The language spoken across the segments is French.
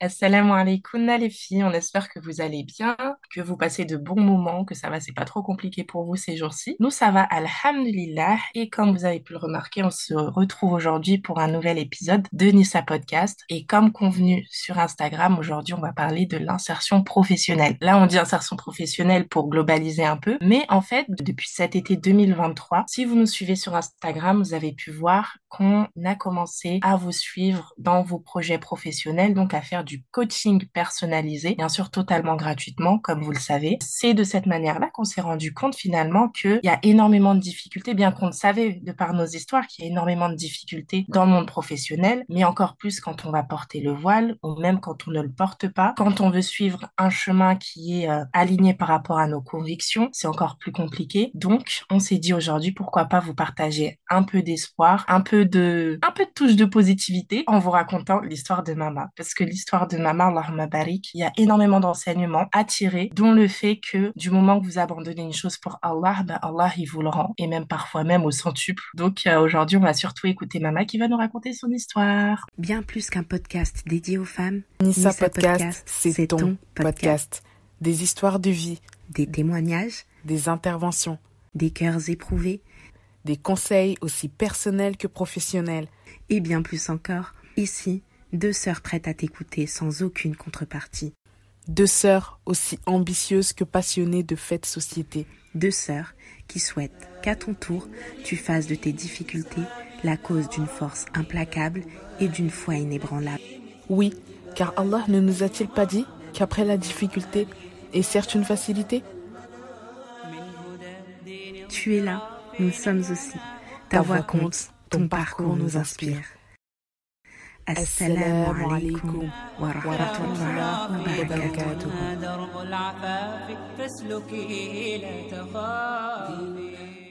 Assalamu alaikum les filles, on espère que vous allez bien, que vous passez de bons moments, que ça va, c'est pas trop compliqué pour vous ces jours-ci. Nous, ça va, alhamdulillah, et comme vous avez pu le remarquer, on se retrouve aujourd'hui pour un nouvel épisode de Nissa Podcast, et comme convenu sur Instagram, aujourd'hui, on va parler de l'insertion professionnelle. Là, on dit insertion professionnelle pour globaliser un peu, mais en fait, depuis cet été 2023, si vous nous suivez sur Instagram, vous avez pu voir qu'on a commencé à vous suivre dans vos projets professionnels, donc à faire du coaching personnalisé, bien sûr totalement gratuitement, comme vous le savez. C'est de cette manière-là qu'on s'est rendu compte finalement qu'il y a énormément de difficultés, bien qu'on le savait de par nos histoires qu'il y a énormément de difficultés dans le monde professionnel, mais encore plus quand on va porter le voile ou même quand on ne le porte pas. Quand on veut suivre un chemin qui est euh, aligné par rapport à nos convictions, c'est encore plus compliqué. Donc, on s'est dit aujourd'hui, pourquoi pas vous partager un peu d'espoir, un peu de, un peu de touche de positivité en vous racontant l'histoire de Mama. Parce que l'histoire de Mama, Allahumma barik, il y a énormément d'enseignements à tirer, dont le fait que du moment que vous abandonnez une chose pour Allah, ben Allah, il vous le rend. Et même parfois même au centuple. Donc, euh, aujourd'hui, on va surtout écouter Mama qui va nous raconter son histoire. Bien plus qu'un podcast dédié aux femmes, Nissa, Podcast, c'est ton podcast. Des histoires de vie, des témoignages, des interventions, des cœurs éprouvés, des conseils aussi personnels que professionnels. et bien plus encore. Ici, deux sœurs prêtes à t'écouter sans aucune contrepartie. Deux sœurs aussi ambitieuses que passionnées de faits de société. Deux sœurs qui souhaitent qu'à ton tour, tu fasses de tes difficultés la cause d'une force implacable et d'une foi inébranlable. Oui, car Allah ne nous a-t-il pas dit qu'après la difficulté est certes une facilité? Tu es là, nous sommes aussi. Ta voix compte, ton parcours nous inspire. السلام عليكم ورحمة الله وبركاته. درب العفاف لا تخافي.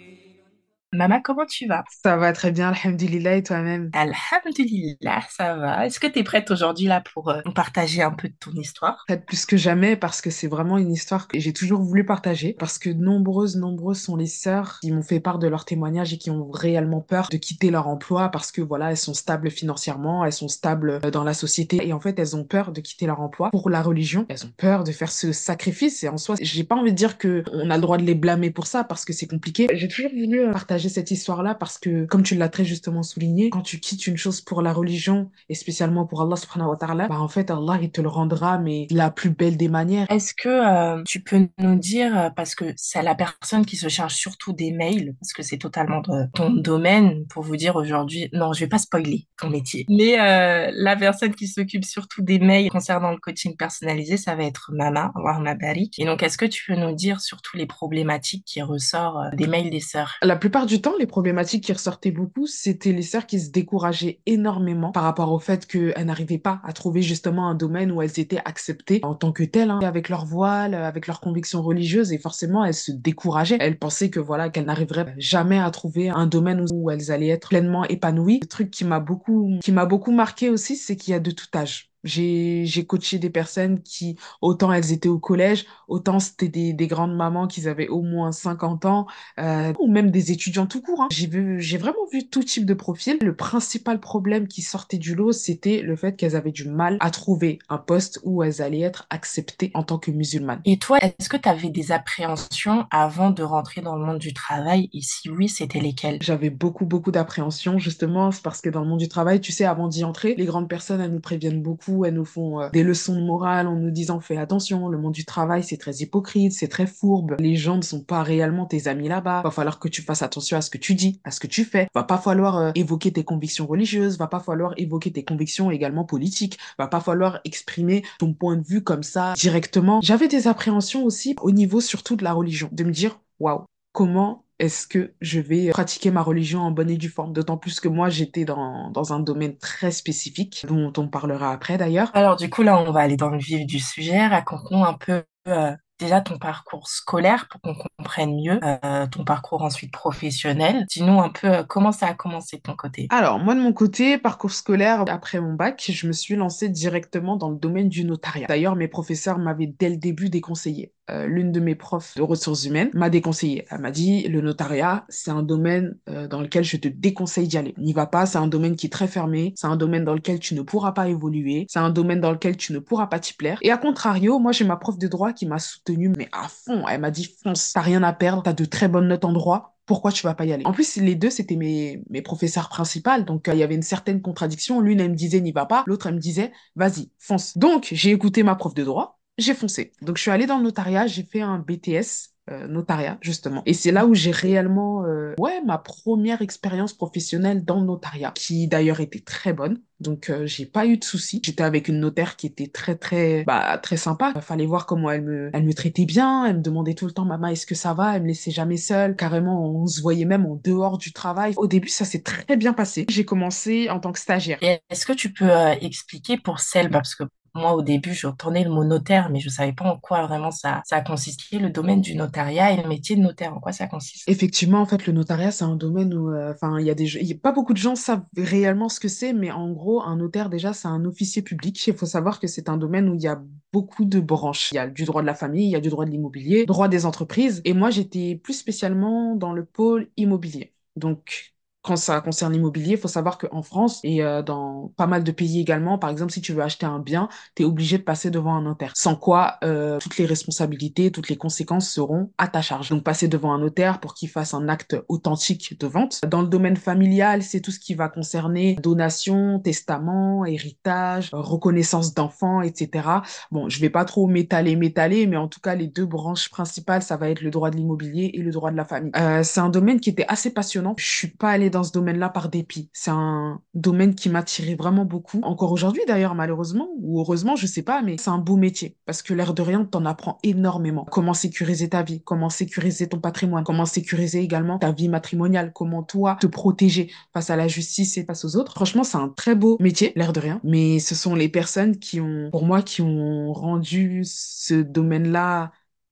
Mama, comment tu vas? Ça va très bien, alhamdulillah, et toi-même? Alhamdulillah, ça va. Est-ce que tu es prête aujourd'hui là pour euh, nous partager un peu de ton histoire? Peut-être plus que jamais parce que c'est vraiment une histoire que j'ai toujours voulu partager parce que nombreuses, nombreuses sont les sœurs qui m'ont fait part de leurs témoignages et qui ont réellement peur de quitter leur emploi parce que voilà, elles sont stables financièrement, elles sont stables euh, dans la société et en fait, elles ont peur de quitter leur emploi pour la religion. Elles ont peur de faire ce sacrifice et en soi, j'ai pas envie de dire que on a le droit de les blâmer pour ça parce que c'est compliqué. J'ai toujours voulu euh, partager cette histoire-là parce que, comme tu l'as très justement souligné, quand tu quittes une chose pour la religion et spécialement pour Allah subhanahu wa ta'ala, bah en fait, Allah, il te le rendra, mais de la plus belle des manières. Est-ce que euh, tu peux nous dire, euh, parce que c'est la personne qui se charge surtout des mails, parce que c'est totalement de ton domaine, pour vous dire aujourd'hui, non, je vais pas spoiler ton métier, mais euh, la personne qui s'occupe surtout des mails concernant le coaching personnalisé, ça va être Mama, Allahumma barik. Et donc, est-ce que tu peux nous dire surtout les problématiques qui ressortent des mails des sœurs? La plupart du temps, les problématiques qui ressortaient beaucoup, c'était les sœurs qui se décourageaient énormément par rapport au fait qu'elles n'arrivaient pas à trouver justement un domaine où elles étaient acceptées en tant que telles, hein, avec leur voile, avec leurs convictions religieuses, et forcément, elles se décourageaient. Elles pensaient que voilà, qu'elles n'arriveraient jamais à trouver un domaine où, elles allaient être pleinement épanouies. Le truc qui m'a beaucoup, qui m'a beaucoup marqué aussi, c'est qu'il y a de tout âge. J'ai, j'ai coaché des personnes qui, autant elles étaient au collège, autant c'était des, des grandes mamans qui avaient au moins 50 ans, euh, ou même des étudiants tout court. hein. J'ai vu, j'ai vraiment vu tout type de profil. Le principal problème qui sortait du lot, c'était le fait qu'elles avaient du mal à trouver un poste où elles allaient être acceptées en tant que musulmanes. Et toi, est-ce que tu avais des appréhensions avant de rentrer dans le monde du travail? Et si oui, c'était lesquelles? J'avais beaucoup, beaucoup d'appréhension, justement, c'est parce que dans le monde du travail, tu sais, avant d'y entrer, les grandes personnes, elles nous préviennent beaucoup, elles nous font euh, des leçons de morale en nous disant, fais attention, le monde du travail, c'est très hypocrite, c'est très fourbe, les gens ne sont pas réellement tes amis là-bas, va falloir que tu fasses attention à ce que tu dis, à ce que tu fais, va pas falloir euh, évoquer tes convictions religieuses, va pas falloir évoquer tes convictions également politiques, va pas falloir exprimer ton point de vue comme ça directement. J'avais des appréhensions aussi au niveau surtout de la religion, de me dire, waouh, comment est-ce que je vais pratiquer ma religion en bonne et due forme? D'autant plus que moi, j'étais dans, dans un domaine très spécifique, dont on parlera après d'ailleurs. Alors du coup, là, on va aller dans le vif du sujet. Raconte-nous un peu euh, déjà ton parcours scolaire pour qu'on comprenne mieux euh, ton parcours ensuite professionnel. Dis-nous un peu euh, comment ça a commencé de ton côté? Alors, moi, de mon côté, parcours scolaire, après mon bac, je me suis lancée directement dans le domaine du notariat. D'ailleurs, mes professeurs m'avaient dès le début déconseillé. Euh, l'une de mes profs de ressources humaines m'a déconseillé. Elle m'a dit, le notariat, c'est un domaine euh, dans lequel je te déconseille d'y aller. N'y va pas, c'est un domaine qui est très fermé, c'est un domaine dans lequel tu ne pourras pas évoluer, c'est un domaine dans lequel tu ne pourras pas t'y plaire. Et à contrario, moi, j'ai ma prof de droit qui m'a soutenue, mais à fond. Elle m'a dit, fonce, t'as rien à perdre, t'as de très bonnes notes en droit, pourquoi tu vas pas y aller? En plus, les deux, c'était mes, mes professeurs principales, donc euh, il y avait une certaine contradiction. L'une, elle me disait n'y va pas, l'autre, elle me disait vas-y, fonce. Donc, j'ai écouté ma prof de droit, j'ai foncé. Donc, je suis allée dans le notariat, j'ai fait un BTS euh, notariat justement. Et c'est là où j'ai réellement, euh, ouais, ma première expérience professionnelle dans le notariat, qui d'ailleurs était très bonne. Donc euh, j'ai pas eu de soucis. J'étais avec une notaire qui était très très bah très sympa. Fallait voir comment elle me elle me traitait bien. Elle me demandait tout le temps maman est-ce que ça va? Elle me laissait jamais seule. Carrément on se voyait même en dehors du travail. Au début ça s'est très bien passé. J'ai commencé en tant que stagiaire. Est-ce que tu peux euh, expliquer pour celle, parce que moi, au début, j'entendais le mot notaire, mais je savais pas en quoi vraiment ça, ça consistait, le domaine du notariat et le métier de notaire, en quoi ça consiste. Effectivement, en fait, le notariat, c'est un domaine où, euh, enfin, il y a des, il y a pas beaucoup de gens savent réellement ce que c'est, mais en gros, un notaire, déjà, c'est un officier public. Il faut savoir que c'est un domaine où il y a beaucoup de branches. Il y a du droit de la famille, il y a du droit de l'immobilier, droit des entreprises. Et moi, j'étais plus spécialement dans le pôle immobilier. Donc, quand ça concerne l'immobilier, il faut savoir qu'en France et euh, dans pas mal de pays également, par exemple, si tu veux acheter un bien, tu es obligé de passer devant un notaire. Sans quoi, euh, toutes les responsabilités, toutes les conséquences seront à ta charge. Donc, passer devant un notaire pour qu'il fasse un acte authentique de vente. Dans le domaine familial, c'est tout ce qui va concerner donation, testament, héritage, reconnaissance d'enfants, etc. Bon, je vais pas trop m'étaler, m'étaler, mais en tout cas, les deux branches principales, ça va être le droit de l'immobilier et le droit de la famille. Euh, c'est un domaine qui était assez passionnant. Je suis pas allée dans ce domaine-là par dépit. C'est un domaine qui m'attirait vraiment beaucoup. Encore aujourd'hui, d'ailleurs, malheureusement, ou heureusement, je sais pas, mais c'est un beau métier. Parce que l'air de rien, t'en apprends énormément. Comment sécuriser ta vie, comment sécuriser ton patrimoine, comment sécuriser également ta vie matrimoniale, comment toi te protéger face à la justice et face aux autres. Franchement, c'est un très beau métier, l'air de rien. Mais ce sont les personnes qui ont, pour moi, qui ont rendu ce domaine-là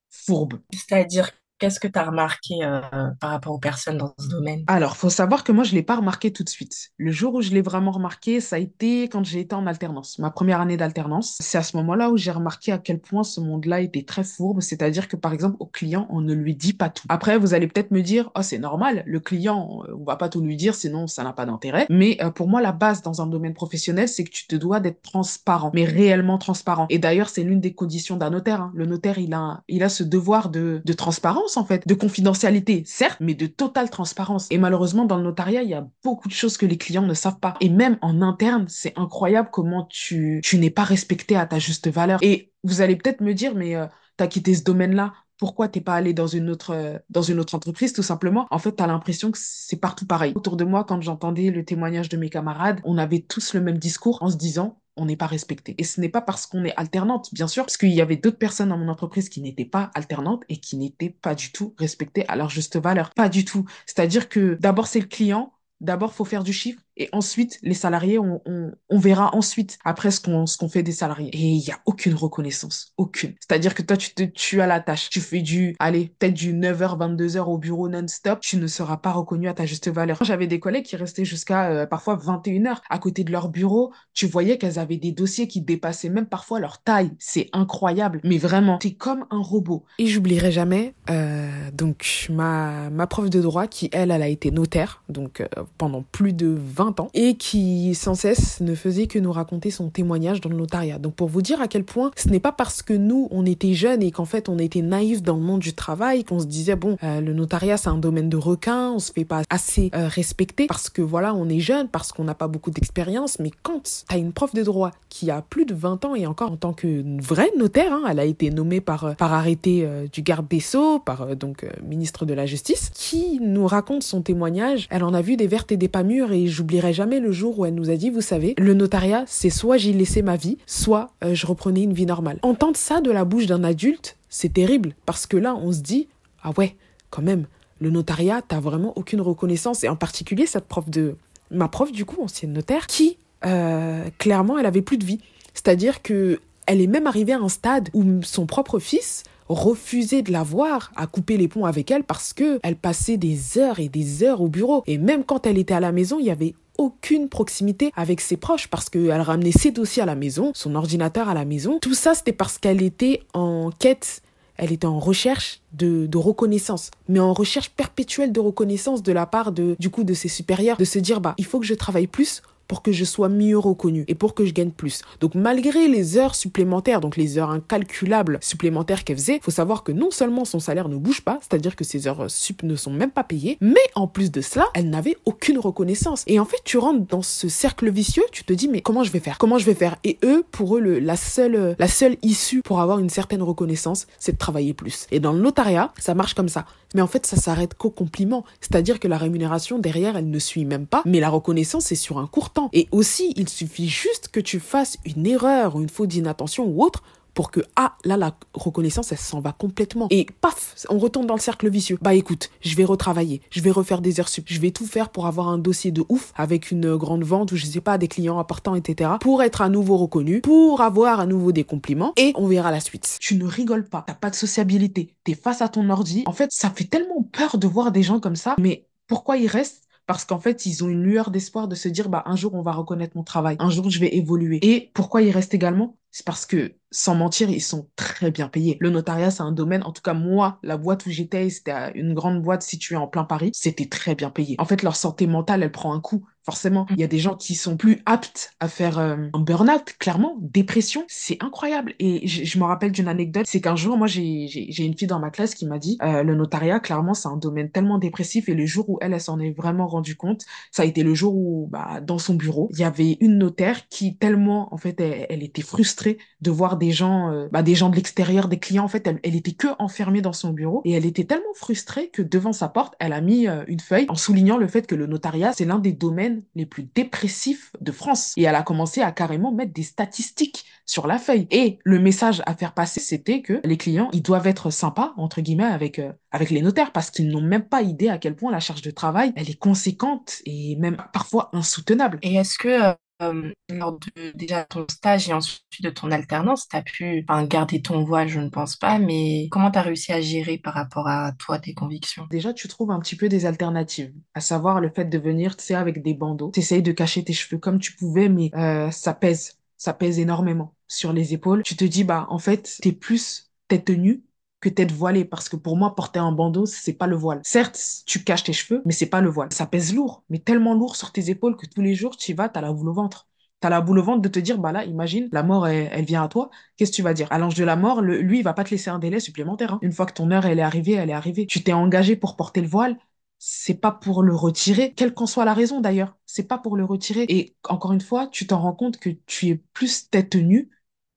fourbe. C'est-à-dire, qu'est-ce que tu as remarqué euh, par rapport aux personnes dans ce domaine? Alors, faut savoir que moi, je l'ai pas remarqué tout de suite. Le jour où je l'ai vraiment remarqué, ça a été quand j'ai été en alternance, ma première année d'alternance. C'est à ce moment-là où j'ai remarqué à quel point ce monde-là était très fourbe. C'est-à-dire que, par exemple, au client, on ne lui dit pas tout. Après, vous allez peut-être me dire, oh, c'est normal, le client, euh, on va pas tout lui dire, sinon ça n'a pas d'intérêt. Mais euh, pour moi, la base dans un domaine professionnel, c'est que tu te dois d'être transparent, mais réellement transparent. Et d'ailleurs, c'est l'une des conditions d'un notaire. hein. Le notaire, il a, il a ce devoir de, de transparence, en fait, de confidentialité, certes, mais de totale transparence. Et malheureusement, dans le notariat, il y a beaucoup de choses que les clients ne savent pas. Et même en interne, c'est incroyable comment tu, tu n'es pas respecté à ta juste valeur. Et vous allez peut-être me dire, mais euh, t'as quitté ce domaine-là. Pourquoi t'es pas allé dans une autre euh, dans une autre entreprise tout simplement? En fait, t'as l'impression que c'est partout pareil. Autour de moi, quand j'entendais le témoignage de mes camarades, on avait tous le même discours en se disant on n'est pas respecté. Et ce n'est pas parce qu'on est alternante, bien sûr, parce qu'il y avait d'autres personnes dans mon entreprise qui n'étaient pas alternantes et qui n'étaient pas du tout respectées à leur juste valeur. Pas du tout. C'est-à-dire que d'abord c'est le client, d'abord faut faire du chiffre et ensuite les salariés, on, verra ensuite après ce qu'on fait des salariés. Et il y a aucune reconnaissance, aucune. C'est-à-dire que toi tu te tues à la tâche, tu fais du, allez, peut-être du 9h, 22h au bureau non-stop, tu ne seras pas reconnu à ta juste valeur. J'avais des collègues qui restaient jusqu'à euh, parfois 21h à côté de leur bureau, tu voyais qu'elles avaient des dossiers qui dépassaient même parfois leur taille. C'est incroyable, mais vraiment, t'es comme un robot. Et j'oublierai jamais, euh, donc ma, ma prof de droit qui, elle, elle a été notaire, donc euh, pendant plus de 20 ans, et qui sans cesse ne faisait que nous raconter son témoignage dans le notariat. Donc pour vous dire à quel point ce n'est pas parce que nous, on était jeunes et qu'en fait on était naïfs dans le monde du travail, qu'on se disait, bon, euh, le notariat c'est un domaine de requin, on se fait pas assez euh, respecter parce que voilà, on est jeune, parce qu'on n'a pas beaucoup d'expérience, mais quand t'as une prof de droit qui a plus de 20 ans et encore en tant que vraie notaire, hein, elle a été nommée par, euh, par arrêté euh, du garde des Sceaux, par donc ministre de la Justice, qui nous raconte son témoignage. Elle en a vu des vertes et des pas mûres et j'oublierai jamais le jour où elle nous a dit, vous savez, le notariat, c'est soit j'y laissais ma vie, soit euh, je reprenais une vie normale. Entendre ça de la bouche d'un adulte, c'est terrible parce que là, on se dit, ah ouais, quand même, le notariat, t'as vraiment aucune reconnaissance et en particulier cette prof de, ma prof du coup, ancienne notaire, qui euh, clairement, elle avait plus de vie. C'est-à-dire que elle est même arrivée à un stade où son propre fils refusait de la voir, à couper les ponts avec elle parce que elle passait des heures et des heures au bureau. Et même quand elle était à la maison, il y avait aucune proximité avec ses proches parce qu'elle ramenait ses dossiers à la maison, son ordinateur à la maison. Tout ça, c'était parce qu'elle était en quête elle était en recherche de, reconnaissance, mais en recherche perpétuelle de reconnaissance de la part de, du coup, de ses supérieurs, de se dire, bah, il faut que je travaille plus pour que je sois mieux reconnu et pour que je gagne plus. Donc malgré les heures supplémentaires, donc les heures incalculables supplémentaires qu'elle faisait, faut savoir que non seulement son salaire ne bouge pas, c'est-à-dire que ses heures sup ne sont même pas payées, mais en plus de cela, elle n'avait aucune reconnaissance. Et en fait, tu rentres dans ce cercle vicieux, tu te dis mais comment je vais faire? Comment je vais faire? Et eux, pour eux, le, la seule la seule issue pour avoir une certaine reconnaissance, c'est de travailler plus. Et dans le notariat, ça marche comme ça. Mais en fait, ça s'arrête qu'au compliment. C'est-à-dire que la rémunération derrière, elle ne suit même pas, mais la reconnaissance, c'est sur un court Et aussi, il suffit juste que tu fasses une erreur une faute d'inattention ou autre pour que, ah, là, la reconnaissance, elle s'en va complètement. Et paf, on retourne dans le cercle vicieux. Bah écoute, je vais retravailler, je vais refaire des heures sup, je vais tout faire pour avoir un dossier de ouf avec une grande vente ou je sais pas, des clients importants, etc. pour être à nouveau reconnu, pour avoir à nouveau des compliments et on verra la suite. Tu ne rigoles pas, t'as pas de sociabilité, t'es face à ton ordi. En fait, ça fait tellement peur de voir des gens comme ça, mais pourquoi ils restent? Parce qu'en fait, ils ont une lueur d'espoir de se dire, bah, un jour, on va reconnaître mon travail. Un jour, je vais évoluer. Et pourquoi ils restent également? C'est parce que, sans mentir, ils sont très bien payés. Le notariat, c'est un domaine, en tout cas, moi, la boîte où j'étais, c'était une grande boîte située en plein Paris, c'était très bien payé. En fait, leur santé mentale, elle prend un coup. Forcément, il y a des gens qui sont plus aptes à faire euh, un burn-out, clairement, dépression, c'est incroyable. Et je, me rappelle d'une anecdote, c'est qu'un jour, moi, j'ai une fille dans ma classe qui m'a dit, euh, le notariat, clairement, c'est un domaine tellement dépressif. Et le jour où elle, elle s'en est vraiment rendu compte, ça a été le jour où, bah, dans son bureau, il y avait une notaire qui, tellement, en fait, elle, elle était frustrée de voir des gens, euh, bah, des gens de l'extérieur, des clients. En fait, elle, était que enfermée dans son bureau et elle était tellement frustrée que devant sa porte, elle a mis euh, une feuille en soulignant le fait que le notariat, c'est l'un des domaines les plus dépressifs de France. Et elle a commencé à carrément mettre des statistiques sur la feuille. Et le message à faire passer, c'était que les clients, ils doivent être sympas, entre guillemets, avec, euh, avec les notaires parce qu'ils n'ont même pas idée à quel point la charge de travail, elle est conséquente et même parfois insoutenable. Et est-ce que euh, lors de déjà ton stage et ensuite de ton alternance, tu as pu enfin, garder ton voile, je ne pense pas, mais comment tu as réussi à gérer par rapport à toi, tes convictions? Déjà, tu trouves un petit peu des alternatives, à savoir le fait de venir, tu sais, avec des bandeaux. Tu essayes de cacher tes cheveux comme tu pouvais, mais euh, ça pèse, ça pèse énormément sur les épaules. Tu te dis, bah, en fait, t'es plus tête nue que tête voilée, parce que pour moi, porter un bandeau, c'est pas le voile. Certes, tu caches tes cheveux, mais c'est pas le voile. Ça pèse lourd, mais tellement lourd sur tes épaules que tous les jours, tu y vas, t'as la boule au ventre. T'as la boule au ventre de te dire, bah là, imagine, la mort, elle, vient à toi. Qu'est-ce que tu vas dire? À l'ange de la mort, lui, il va pas te laisser un délai supplémentaire. hein. Une fois que ton heure, elle est arrivée, elle est arrivée. Tu t'es engagé pour porter le voile. C'est pas pour le retirer, quelle qu'en soit la raison d'ailleurs. C'est pas pour le retirer. Et encore une fois, tu t'en rends compte que tu es plus tête nue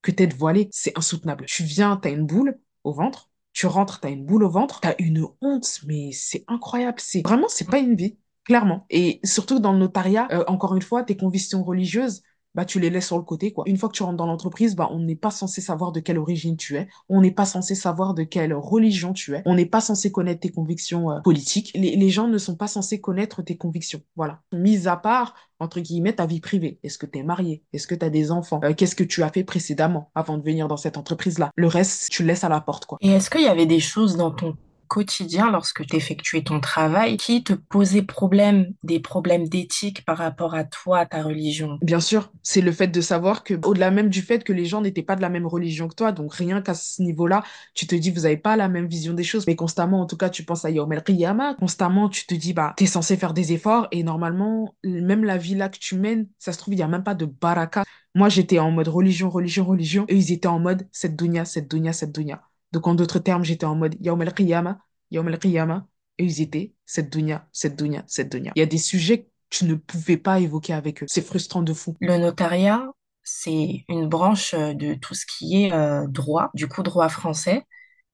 que tête voilée. C'est insoutenable. Tu viens, t'as une boule au ventre. Tu rentres, t'as une boule au ventre. T'as une honte, mais c'est incroyable. C'est vraiment, c'est pas une vie. Clairement. Et surtout dans le notariat, euh, encore une fois, tes convictions religieuses, bah, tu les laisses sur le côté, quoi. Une fois que tu rentres dans l'entreprise, bah, on n'est pas censé savoir de quelle origine tu es. On n'est pas censé savoir de quelle religion tu es. On n'est pas censé connaître tes convictions euh, politiques. Les, gens ne sont pas censés connaître tes convictions. Voilà. Mis à part, entre guillemets, ta vie privée. Est-ce que tu es marié? Est-ce que tu as des enfants? Euh, qu'est-ce que tu as fait précédemment avant de venir dans cette entreprise-là? Le reste, tu le laisses à la porte, quoi. Et est-ce qu'il y avait des choses dans ton quotidien lorsque tu effectuais ton travail qui te posaient problème, des problèmes d'éthique par rapport à toi, ta religion? Bien sûr, c'est le fait de savoir que, au-delà même du fait que les gens n'étaient pas de la même religion que toi, donc rien qu'à ce niveau-là, tu te dis, vous n'avez pas la même vision des choses, mais constamment, en tout cas, tu penses à Yawm el-Qiyamah, constamment, tu te dis, bah, t'es censé faire des efforts, et normalement, même la vie là que tu mènes, ça se trouve, il n'y a même pas de baraka. Moi, j'étais en mode religion, religion, religion, et ils étaient en mode cette dunya, cette dunya, cette dunya. Donc, en d'autres termes, j'étais en mode Yawm el-Qiyamah, Yawm el-Qiyamah, et ils étaient cette dunya, cette dunya, cette dunya. Il y a des sujets que tu ne pouvais pas évoquer avec eux. C'est frustrant de fou. Le notariat, c'est une branche euh, de tout ce qui est euh, droit, du coup droit français.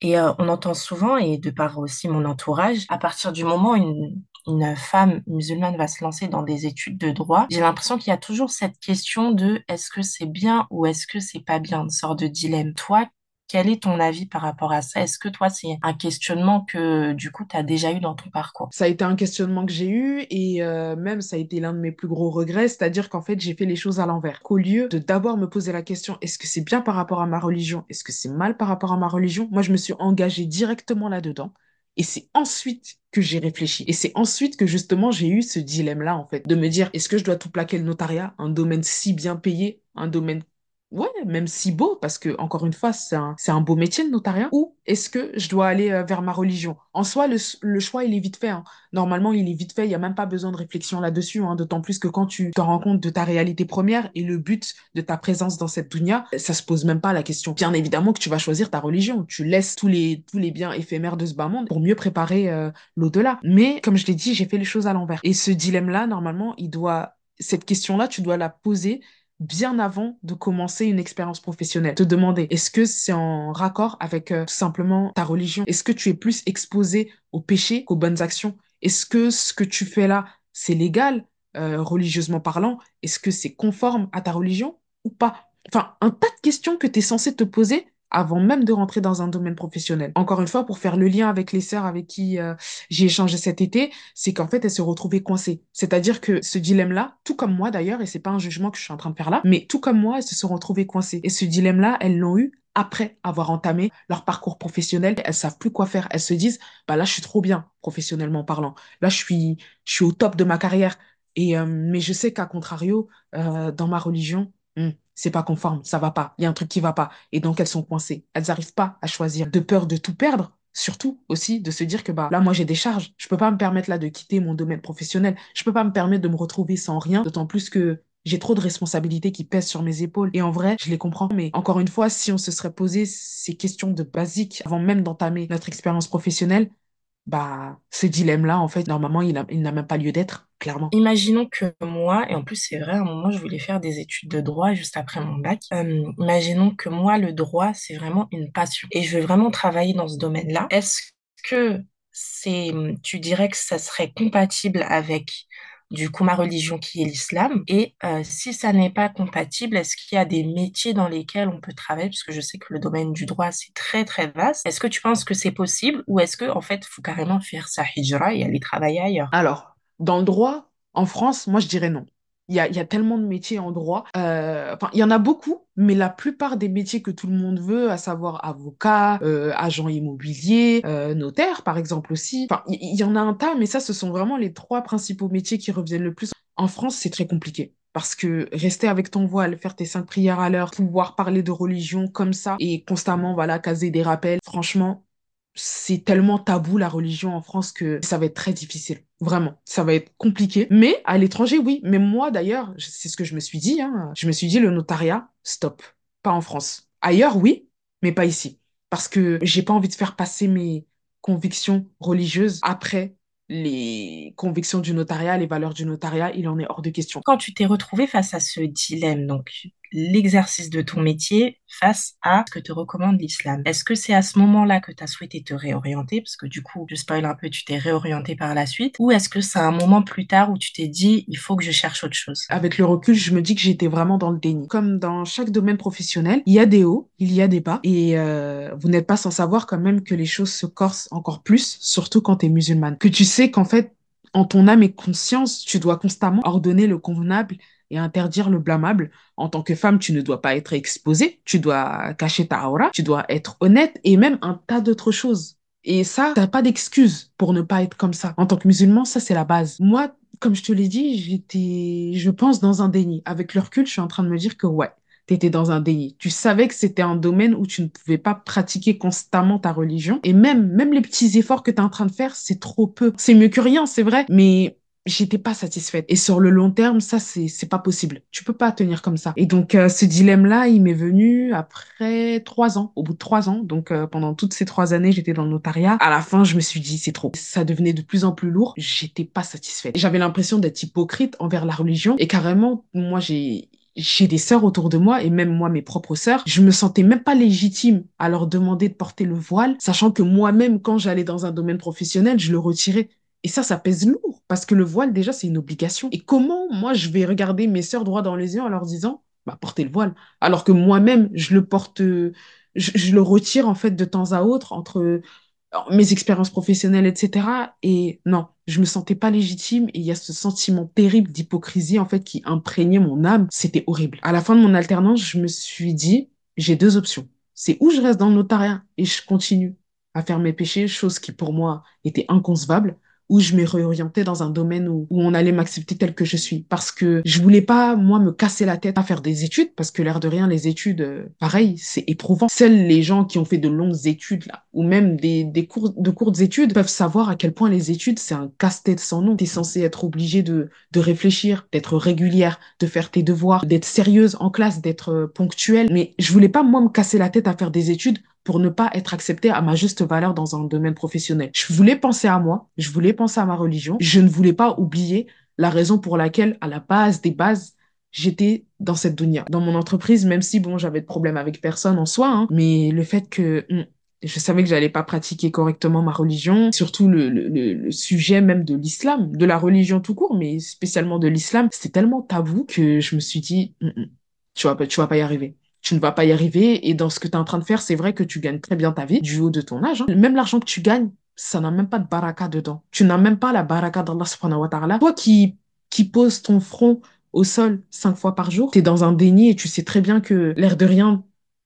Et euh, on entend souvent, et de par aussi mon entourage, à partir du moment où une, une femme musulmane va se lancer dans des études de droit, j'ai l'impression qu'il y a toujours cette question de est-ce que c'est bien ou est-ce que c'est pas bien, une sorte de dilemme. Toi, quel est ton avis par rapport à ça? Est-ce que toi, c'est un questionnement que du coup, tu as déjà eu dans ton parcours? Ça a été un questionnement que j'ai eu et euh, même ça a été l'un de mes plus gros regrets, c'est-à-dire qu'en fait j'ai fait les choses à l'envers. Qu'au lieu de d'abord me poser la question est-ce que c'est bien par rapport à ma religion, est-ce que c'est mal par rapport à ma religion, moi je me suis engagée directement là-dedans. Et c'est ensuite que j'ai réfléchi. Et c'est ensuite que justement j'ai eu ce dilemme-là, en fait, de me dire, est-ce que je dois tout plaquer le notariat, un domaine si bien payé, un domaine ouais, même si beau, parce que, encore une fois, c'est un, beau métier, le notariat, ou est-ce que je dois aller euh, vers ma religion? En soi, le, le choix, il est vite fait. hein. Normalement, il est vite fait, il n'y a même pas besoin de réflexion là-dessus, hein, d'autant plus que quand tu te rends compte de ta réalité première et le but de ta présence dans cette dunya, ça se pose même pas la question. Bien évidemment que tu vas choisir ta religion, tu laisses tous les, tous les biens éphémères de ce bas monde pour mieux préparer euh, l'au-delà. Mais, comme je l'ai dit, j'ai fait les choses à l'envers. Et ce dilemme-là, normalement, il doit, cette question-là, tu dois la poser bien avant de commencer une expérience professionnelle. Te demander, est-ce que c'est en raccord avec euh, tout simplement ta religion? Est-ce que tu es plus exposé au péché qu'aux bonnes actions? Est-ce que ce que tu fais là, c'est légal, euh, religieusement parlant? Est-ce que c'est conforme à ta religion ou pas? Enfin, un tas de questions que tu es censé te poser avant même de rentrer dans un domaine professionnel. Encore une fois, pour faire le lien avec les sœurs avec qui euh, j'ai échangé cet été, c'est qu'en fait, elles se retrouvaient coincées. C'est-à-dire que ce dilemme-là, tout comme moi d'ailleurs, et c'est pas un jugement que je suis en train de faire là, mais tout comme moi, elles se sont retrouvées coincées. Et ce dilemme-là, elles l'ont eu après avoir entamé leur parcours professionnel. Elles savent plus quoi faire. Elles se disent, bah là, je suis trop bien, professionnellement parlant. Là, je suis, je suis au top de ma carrière. Et, euh, mais je sais qu'à contrario, euh, dans ma religion, hmm, c'est pas conforme, ça va pas, il y a un truc qui va pas. Et donc elles sont coincées. Elles n'arrivent pas à choisir, de peur de tout perdre. Surtout aussi de se dire que bah là moi j'ai des charges, je peux pas me permettre là de quitter mon domaine professionnel, je peux pas me permettre de me retrouver sans rien, d'autant plus que j'ai trop de responsabilités qui pèsent sur mes épaules. Et en vrai, je les comprends, mais encore une fois, si on se serait posé ces questions de basique avant même d'entamer notre expérience professionnelle, bah ce dilemme-là en fait normalement il n'a même pas lieu d'être, clairement. Imaginons que moi, et en plus c'est vrai, à un moment je voulais faire des études de droit juste après mon bac. Euh, imaginons que moi, le droit, c'est vraiment une passion et je veux vraiment travailler dans ce domaine-là. Est-ce que c'est, tu dirais que ça serait compatible avec du coup ma religion qui est l'islam? Et euh, si ça n'est pas compatible, est-ce qu'il y a des métiers dans lesquels on peut travailler? Parce que je sais que le domaine du droit, c'est très très vaste. Est-ce que tu penses que c'est possible ou est-ce que en fait, faut carrément faire sa hijra et aller travailler ailleurs? Alors, dans le droit, en France, moi je dirais non. Il y a, y tellement de métiers en droit. euh, il y en a beaucoup, mais la plupart des métiers que tout le monde veut, à savoir avocat, euh, agent immobilier, euh, notaire, par exemple aussi. Enfin, il il y, en a un tas, mais ça, ce sont vraiment les trois principaux métiers qui reviennent le plus. En France, c'est très compliqué. Parce que rester avec ton voile, faire tes cinq prières à l'heure, pouvoir parler de religion comme ça et constamment, voilà, caser des rappels, franchement, c'est tellement tabou la religion en France que ça va être très difficile. Vraiment, ça va être compliqué. Mais à l'étranger, oui. Mais moi, d'ailleurs, c'est ce que je me suis dit. Hein. Je me suis dit, le notariat, stop. Pas en France. Ailleurs, oui, mais pas ici. Parce que j'ai pas envie de faire passer mes convictions religieuses après les convictions du notariat, les valeurs du notariat. Il en est hors de question. Quand tu t'es retrouvé face à ce dilemme, donc l'exercice de ton métier face à ce que te recommande l'islam, est-ce que c'est à ce moment-là que tu as souhaité te réorienter, parce que du coup, je spoil un peu, tu t'es réorienté par la suite, ou est-ce que c'est un moment plus tard où tu t'es dit, il faut que je cherche autre chose? Avec le recul, je me dis que j'étais vraiment dans le déni. Comme dans chaque domaine professionnel, il y a des hauts, il y a des bas, et euh, vous n'êtes pas sans savoir quand même que les choses se corsent encore plus, surtout quand tu es musulmane. Que tu sais qu'en fait, en ton âme et conscience, tu dois constamment ordonner le convenable et interdire le blâmable. En tant que femme, tu ne dois pas être exposée, tu dois cacher ta aura, tu dois être honnête et même un tas d'autres choses. Et ça, t'as pas d'excuse pour ne pas être comme ça. En tant que musulman, ça, c'est la base. Moi, comme je te l'ai dit, j'étais, je pense, dans un déni. Avec le recul, je suis en train de me dire que ouais, t'étais dans un déni. Tu savais que c'était un domaine où tu ne pouvais pas pratiquer constamment ta religion. Et même, même les petits efforts que t'es en train de faire, c'est trop peu. C'est mieux que rien, c'est vrai. Mais j'étais pas satisfaite. Et sur le long terme, ça, c'est, c'est pas possible. Tu peux pas tenir comme ça. Et donc, euh, ce dilemme-là, il m'est venu après trois ans. Au bout de trois ans, donc euh, pendant toutes ces trois années, j'étais dans le notariat. À la fin, je me suis dit, c'est trop. Ça devenait de plus en plus lourd. J'étais pas satisfaite. J'avais l'impression d'être hypocrite envers la religion. Et carrément, moi, j'ai j'ai des sœurs autour de moi et même moi mes propres sœurs, je me sentais même pas légitime à leur demander de porter le voile, sachant que moi-même quand j'allais dans un domaine professionnel, je le retirais. Et ça, ça pèse lourd parce que le voile déjà c'est une obligation. Et comment moi je vais regarder mes sœurs droit dans les yeux en leur disant bah portez le voile, alors que moi-même je le porte, je, le retire en fait de temps à autre entre mes expériences professionnelles, etc. Et non, je me sentais pas légitime et il y a ce sentiment terrible d'hypocrisie en fait qui imprégnait mon âme. C'était horrible. À la fin de mon alternance, je me suis dit, j'ai deux options. C'est où je reste dans le notariat et je continue à faire mes péchés, chose qui pour moi était inconcevable, où je me réorientais dans un domaine où, on allait m'accepter tel que je suis. Parce que je voulais pas, moi, me casser la tête à faire des études, parce que l'air de rien, les études, euh, pareil, c'est éprouvant. Seuls les gens qui ont fait de longues études, là, ou même des, des cours, de courtes études, peuvent savoir à quel point les études, c'est un casse-tête sans nom. T'es censé être obligé de, de réfléchir, d'être régulière, de faire tes devoirs, d'être sérieuse en classe, d'être euh, ponctuelle. Mais je voulais pas, moi, me casser la tête à faire des études pour ne pas être acceptée à ma juste valeur dans un domaine professionnel. Je voulais penser à moi, je voulais penser à ma religion, je ne voulais pas oublier la raison pour laquelle, à la base des bases, j'étais dans cette dunya. Dans mon entreprise, même si, bon, j'avais de problèmes avec personne en soi, hein, mais le fait que hmm, je savais que j'allais pas pratiquer correctement ma religion, surtout le sujet même de l'islam, de la religion tout court, mais spécialement de l'islam, c'était tellement tabou que je me suis dit, hmm, hmm, tu vas pas, tu vas pas y arriver tu ne vas pas y arriver. Et dans ce que tu es en train de faire, c'est vrai que tu gagnes très bien ta vie du haut de ton âge. hein. Même l'argent que tu gagnes, ça n'a même pas de baraka dedans. Tu n'as même pas la baraka d'Allah subhanahu wa ta'ala. Toi qui, qui poses ton front au sol cinq fois par jour, tu es dans un déni et tu sais très bien que l'air de rien,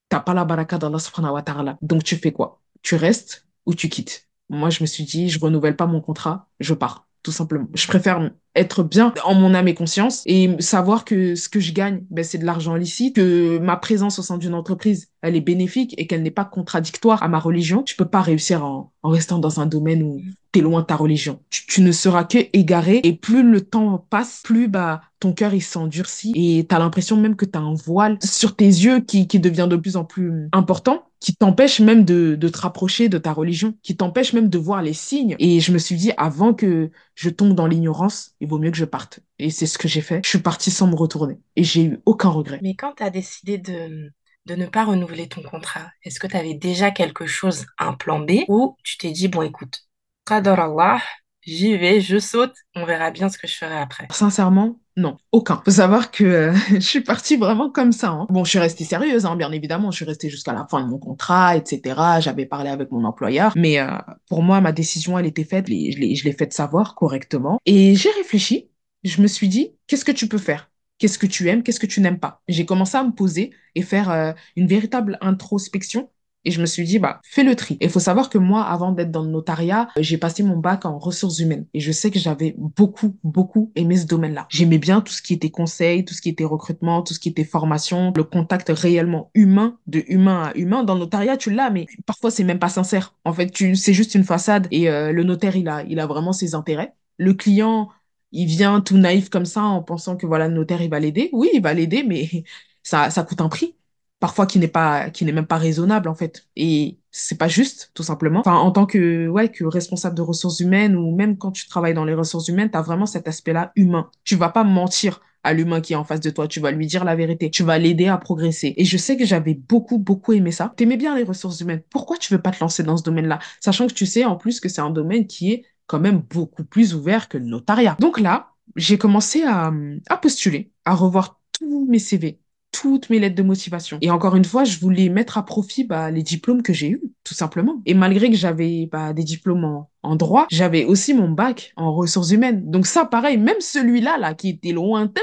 t'as pas la baraka d'Allah subhanahu wa ta'ala. Donc tu fais quoi? Tu restes ou tu quittes? Moi, je me suis dit, je renouvelle pas mon contrat, je pars tout simplement. Je préfère être bien en mon âme et conscience et savoir que ce que je gagne, ben, c'est de l'argent licite, que ma présence au sein d'une entreprise, elle est bénéfique et qu'elle n'est pas contradictoire à ma religion. Tu peux pas réussir en, restant dans un domaine où t'es loin de ta religion. Tu, tu ne seras que égaré et plus le temps passe, plus bah ton cœur il s'endurcit et t'as l'impression même que t'as un voile sur tes yeux qui, qui devient de plus en plus important qui t'empêche même de, de te rapprocher de ta religion, qui t'empêche même de voir les signes. Et je me suis dit, avant que je tombe dans l'ignorance, il vaut mieux que je parte. Et c'est ce que j'ai fait. Je suis partie sans me retourner. Et j'ai eu aucun regret. Mais quand tu as décidé de, de ne pas renouveler ton contrat, est-ce que tu avais déjà quelque chose, un plan B, ou tu t'es dit, bon, écoute, Qadar Allah, j'y vais, je saute, on verra bien ce que je ferai après. Sincèrement, non, aucun. Faut savoir que euh, je suis partie vraiment comme ça. hein. Bon, je suis restée sérieuse, hein, bien évidemment. Je suis restée jusqu'à la fin de mon contrat, etc. J'avais parlé avec mon employeur. Mais euh, pour moi, ma décision, elle était faite. Et je l'ai, je l'ai faite savoir correctement. Et j'ai réfléchi. Je me suis dit, qu'est-ce que tu peux faire? Qu'est-ce que tu aimes? Qu'est-ce que tu n'aimes pas? J'ai commencé à me poser et faire euh, une véritable introspection. Et je me suis dit, bah, fais le tri. Il faut savoir que moi, avant d'être dans le notariat, j'ai passé mon bac en ressources humaines. Et je sais que j'avais beaucoup, beaucoup aimé ce domaine-là. J'aimais bien tout ce qui était conseil, tout ce qui était recrutement, tout ce qui était formation, le contact réellement humain, de humain à humain. Dans le notariat, tu l'as, mais parfois, c'est même pas sincère. En fait, tu, c'est juste une façade et euh, le notaire, il a, il a vraiment ses intérêts. Le client, il vient tout naïf comme ça en pensant que voilà, le notaire, il va l'aider. Oui, il va l'aider, mais ça, ça coûte un prix parfois qui n'est pas qui n'est même pas raisonnable en fait. Et c'est pas juste tout simplement. Enfin en tant que ouais que responsable de ressources humaines ou même quand tu travailles dans les ressources humaines tu as vraiment cet aspect-là humain. Tu vas pas mentir à l'humain qui est en face de toi. Tu vas lui dire la vérité. Tu vas l'aider à progresser. Et je sais que j'avais beaucoup beaucoup aimé ça. T'aimais bien les ressources humaines. Pourquoi tu veux pas te lancer dans ce domaine-là? Sachant que tu sais en plus que c'est un domaine qui est quand même beaucoup plus ouvert que le notariat. Donc là j'ai commencé à, à postuler à revoir tous mes CV toutes mes lettres de motivation. Et encore une fois, je voulais mettre à profit bah, les diplômes que j'ai eus, tout simplement. Et malgré que j'avais bah, des diplômes en, droit, j'avais aussi mon bac en ressources humaines. Donc ça, pareil, même celui-là, là, qui était lointain,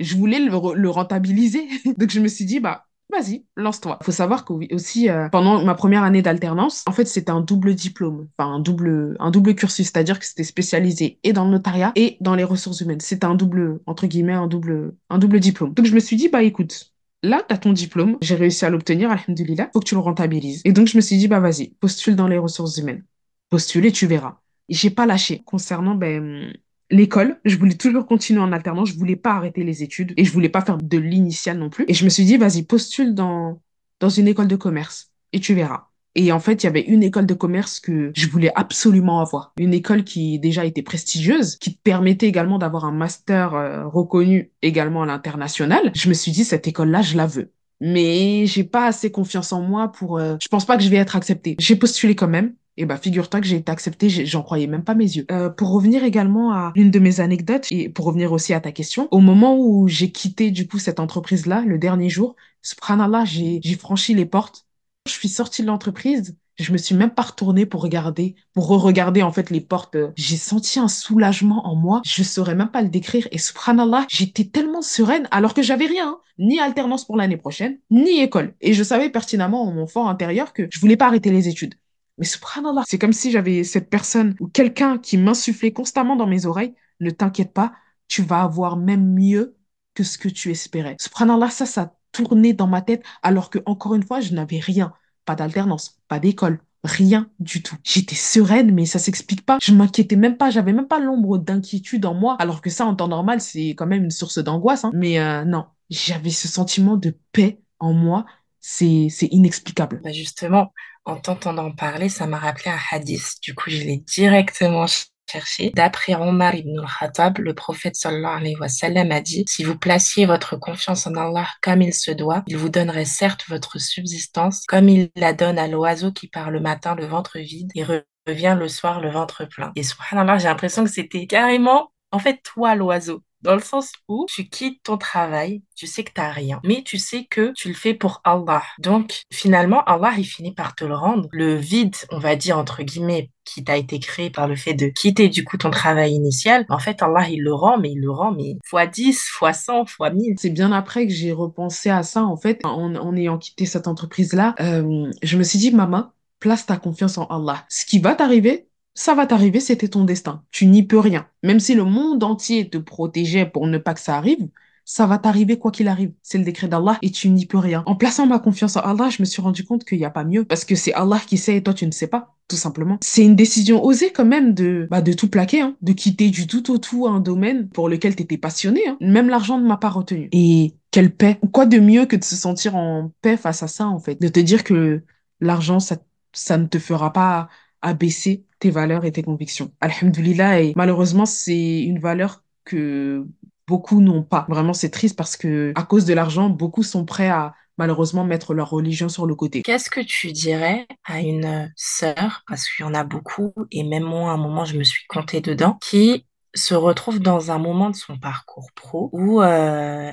je voulais le, re- le rentabiliser. Donc je me suis dit, bah, Vas-y, lance-toi. Faut savoir que aussi euh, pendant ma première année d'alternance, en fait, c'était un double diplôme, enfin un double un double cursus, c'est-à-dire que c'était spécialisé et dans le notariat et dans les ressources humaines. C'était un double entre guillemets un double un double diplôme. Donc je me suis dit bah écoute, là t'as ton diplôme, j'ai réussi à l'obtenir, alhamdoulilah, faut que tu le rentabilises. Et donc je me suis dit bah vas-y, postule dans les ressources humaines. Postule et tu verras. J'ai pas lâché concernant ben l'école. Je voulais toujours continuer en alternance. Je voulais pas arrêter les études et je voulais pas faire de l'initial non plus. Et je me suis dit, vas-y, postule dans, dans une école de commerce et tu verras. Et en fait, il y avait une école de commerce que je voulais absolument avoir. Une école qui déjà était prestigieuse, qui permettait également d'avoir un master euh, reconnu également à l'international. Je me suis dit, cette école-là, je la veux. Mais j'ai pas assez confiance en moi pour... euh, je pense pas que je vais être acceptée. J'ai postulé quand même. Et bah, figure-toi que j'ai été acceptée, j'en croyais même pas mes yeux. Euh, pour revenir également à l'une de mes anecdotes, et pour revenir aussi à ta question, au moment où j'ai quitté du coup cette entreprise-là, le dernier jour, subhanallah, j'ai franchi les portes. Je suis sortie de l'entreprise, je me suis même pas retournée pour regarder, pour re-regarder en fait les portes. J'ai senti un soulagement en moi, je saurais même pas le décrire. Et subhanallah, j'étais tellement sereine alors que j'avais rien, hein. ni alternance pour l'année prochaine, ni école. Et je savais pertinemment en mon fort intérieur que je voulais pas arrêter les études. Mais subhanallah, c'est comme si j'avais cette personne ou quelqu'un qui m'insufflait constamment dans mes oreilles. Ne t'inquiète pas, tu vas avoir même mieux que ce que tu espérais. Subhanallah, ça, ça tournait dans ma tête alors que, encore une fois, je n'avais rien. Pas d'alternance, pas d'école, rien du tout. J'étais sereine, mais ça s'explique pas. Je m'inquiétais même pas, j'avais même pas l'ombre d'inquiétude en moi, alors que ça, en temps normal, c'est quand même une source d'angoisse. hein. Mais euh, non, j'avais ce sentiment de paix en moi. C'est, c'est inexplicable. Bah justement, en t'entendant parler, ça m'a rappelé un hadith. Du coup, je l'ai directement D'après Omar ibn al-Khattab, le prophète sallallahu alayhi wa sallam a dit, si vous placiez votre confiance en Allah comme il se doit, il vous donnerait certes votre subsistance comme il la donne à l'oiseau qui part le matin le ventre vide et re- revient le soir le ventre plein. Et subhanallah, j'ai l'impression que c'était carrément, en fait, toi l'oiseau. Dans le sens où tu quittes ton travail, tu sais que t'as rien, mais tu sais que tu le fais pour Allah. Donc, finalement, Allah, il finit par te le rendre. Le vide, on va dire, entre guillemets, qui t'a été créé par le fait de quitter, du coup, ton travail initial, en fait, Allah, il le rend, mais il le rend, mais fois 10, fois 100, fois 1000. C'est bien après que j'ai repensé à ça, en fait, en, ayant quitté cette entreprise-là. euh, je me suis dit, maman, place ta confiance en Allah. Ce qui va t'arriver, ça va t'arriver, c'était ton destin. Tu n'y peux rien. Même si le monde entier te protégeait pour ne pas que ça arrive, ça va t'arriver quoi qu'il arrive. C'est le décret d'Allah et tu n'y peux rien. En plaçant ma confiance en Allah, je me suis rendu compte qu'il n'y a pas mieux parce que c'est Allah qui sait et toi tu ne sais pas, tout simplement. C'est une décision osée quand même de, bah, de tout plaquer, hein, de quitter du tout au tout un domaine pour lequel tu étais passionné. hein. Même l'argent ne m'a pas retenu. Et quelle paix. Quoi de mieux que de se sentir en paix face à ça, en fait? De te dire que l'argent, ça, ça ne te fera pas abaisser tes valeurs et tes convictions. Alhamdulillah, et malheureusement, c'est une valeur que beaucoup n'ont pas. Vraiment, c'est triste parce que à cause de l'argent, beaucoup sont prêts à malheureusement mettre leur religion sur le côté. Qu'est-ce que tu dirais à une sœur, parce qu'il y en a beaucoup, et même moi, à un moment, je me suis comptée dedans, qui se retrouve dans un moment de son parcours pro où euh,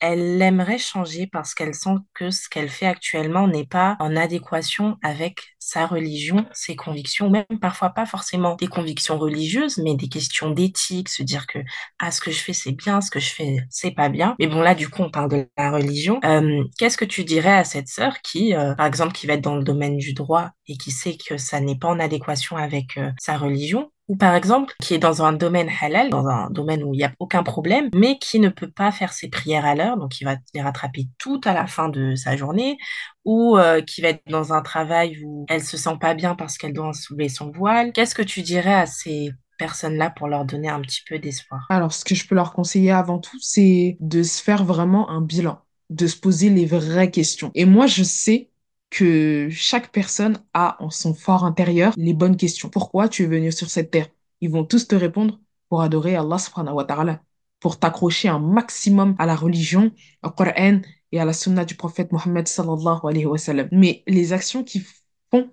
elle aimerait changer parce qu'elle sent que ce qu'elle fait actuellement n'est pas en adéquation avec sa religion, ses convictions, même parfois pas forcément des convictions religieuses, mais des questions d'éthique, se dire que ah ce que je fais c'est bien, ce que je fais c'est pas bien. Mais bon là du coup on parle de la religion. Euh, qu'est-ce que tu dirais à cette sœur qui, euh, par exemple, qui va être dans le domaine du droit et qui sait que ça n'est pas en adéquation avec euh, sa religion? Ou par exemple, qui est dans un domaine halal, dans un domaine où il n'y a aucun problème, mais qui ne peut pas faire ses prières à l'heure, donc il va les rattraper tout à la fin de sa journée, ou euh, qui va être dans un travail où elle se sent pas bien parce qu'elle doit soulever son voile. Qu'est-ce que tu dirais à ces personnes-là pour leur donner un petit peu d'espoir? Alors, ce que je peux leur conseiller avant tout, c'est de se faire vraiment un bilan, de se poser les vraies questions. Et moi, je sais que chaque personne a en son fort intérieur les bonnes questions. Pourquoi tu es venu sur cette terre? Ils vont tous te répondre pour adorer Allah subhanahu wa ta'ala, pour t'accrocher un maximum à la religion, au Coran et à la sunna du prophète Mohammed sallallahu alayhi wa sallam. Mais les actions qu'ils font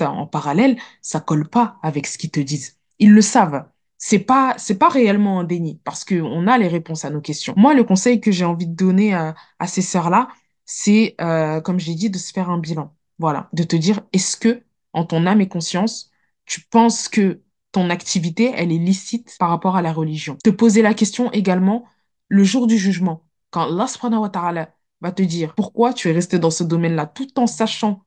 en parallèle, ça colle pas avec ce qu'ils te disent. Ils le savent. C'est pas, c'est pas réellement un déni parce que on a les réponses à nos questions. Moi, le conseil que j'ai envie de donner à, à ces sœurs-là, c'est, euh, comme j'ai dit, de se faire un bilan. Voilà, de te dire, est-ce que, en ton âme et conscience, tu penses que ton activité, elle est licite par rapport à la religion? Te poser la question également le jour du jugement, quand Allah subhanahu va te dire pourquoi tu es resté dans ce domaine-là, tout en sachant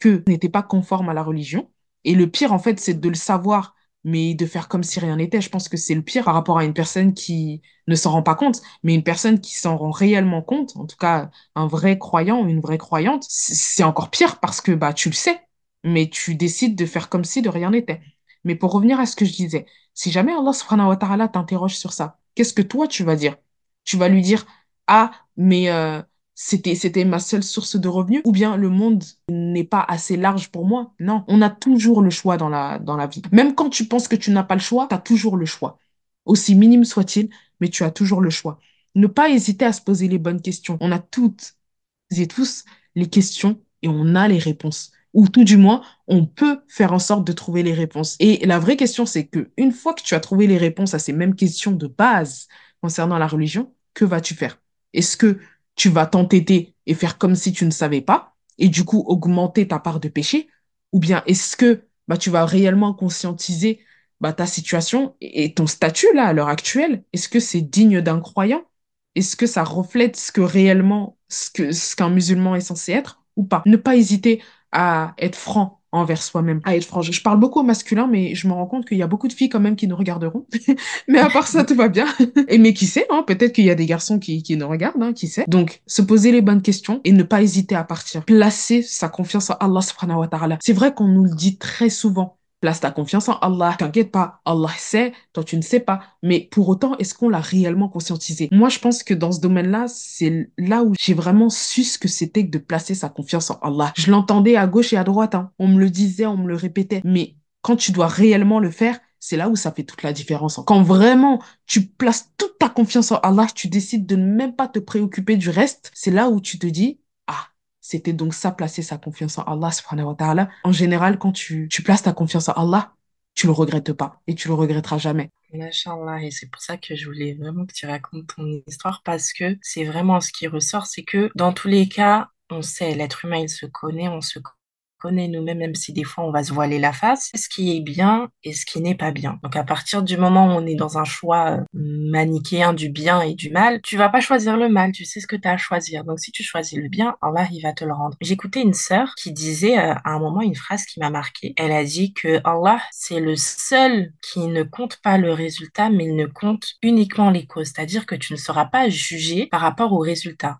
que n'était pas conforme à la religion? Et le pire, en fait, c'est de le savoir, mais de faire comme si rien n'était. Je pense que c'est le pire par rapport à une personne qui ne s'en rend pas compte, mais une personne qui s'en rend réellement compte, en tout cas un vrai croyant ou une vraie croyante, c'est encore pire parce que bah tu le sais, mais tu décides de faire comme si de rien n'était. Mais pour revenir à ce que je disais, si jamais Allah subhanahu wa ta'ala t'interroge sur ça, qu'est-ce que toi tu vas dire? Tu vas lui dire, ah, mais euh, c'était, ma seule source de revenus, ou bien le monde n'est pas assez large pour moi. Non, on a toujours le choix dans la, dans la vie. Même quand tu penses que tu n'as pas le choix, tu as toujours le choix. Aussi minime soit-il, mais tu as toujours le choix. Ne pas hésiter à se poser les bonnes questions. On a toutes et tous les questions et on a les réponses. Ou tout du moins, on peut faire en sorte de trouver les réponses. Et la vraie question, c'est que une fois que tu as trouvé les réponses à ces mêmes questions de base concernant la religion, que vas-tu faire? Est-ce que tu vas t'entêter et faire comme si tu ne savais pas et du coup augmenter ta part de péché? Ou bien est-ce que bah, tu vas réellement conscientiser bah, ta situation et ton statut là à l'heure actuelle? Est-ce que c'est digne d'un croyant? Est-ce que ça reflète ce que réellement, ce qu'un musulman est censé être ou pas? Ne pas hésiter à être franc envers soi-même, à être franche. Je parle beaucoup au masculin, mais je me rends compte qu'il y a beaucoup de filles quand même qui nous regarderont. mais à part ça, tout va bien. Et mais qui sait, hein, peut-être qu'il y a des garçons qui, qui nous regardent, hein, qui sait. Donc, se poser les bonnes questions et ne pas hésiter à partir. Placer sa confiance en Allah subhanahu wa ta'ala. C'est vrai qu'on nous le dit très souvent. Place ta confiance en Allah. T'inquiète pas, Allah sait, toi tu ne sais pas. Mais pour autant, est-ce qu'on l'a réellement conscientisé? Moi, je pense que dans ce domaine-là, c'est là où j'ai vraiment su ce que c'était que de placer sa confiance en Allah. Je l'entendais à gauche et à droite. Hein. On me le disait, on me le répétait. Mais quand tu dois réellement le faire, c'est là où ça fait toute la différence. Quand vraiment tu places toute ta confiance en Allah, tu décides de ne même pas te préoccuper du reste, c'est là où tu te dis, c'était donc ça, placer sa confiance en Allah subhanahu wa ta'ala. En général, quand tu, tu places ta confiance en Allah, tu le regrettes pas et tu le regretteras jamais. Machallah, et c'est pour ça que je voulais vraiment que tu racontes ton histoire parce que c'est vraiment ce qui ressort, c'est que dans tous les cas, on sait, l'être humain, il se connaît, on se connaît nous-mêmes, même si des fois on va se voiler la face, ce qui est bien et ce qui n'est pas bien. Donc à partir du moment où on est dans un choix euh, manichéen du bien et du mal, tu vas pas choisir le mal, tu sais ce que tu as à choisir. Donc si tu choisis le bien, Allah il va te le rendre. J'écoutais une sœur qui disait euh, à un moment une phrase qui m'a marqué. Elle a dit que Allah c'est le seul qui ne compte pas le résultat, mais il ne compte uniquement les causes. C'est-à-dire que tu ne seras pas jugé par rapport au résultat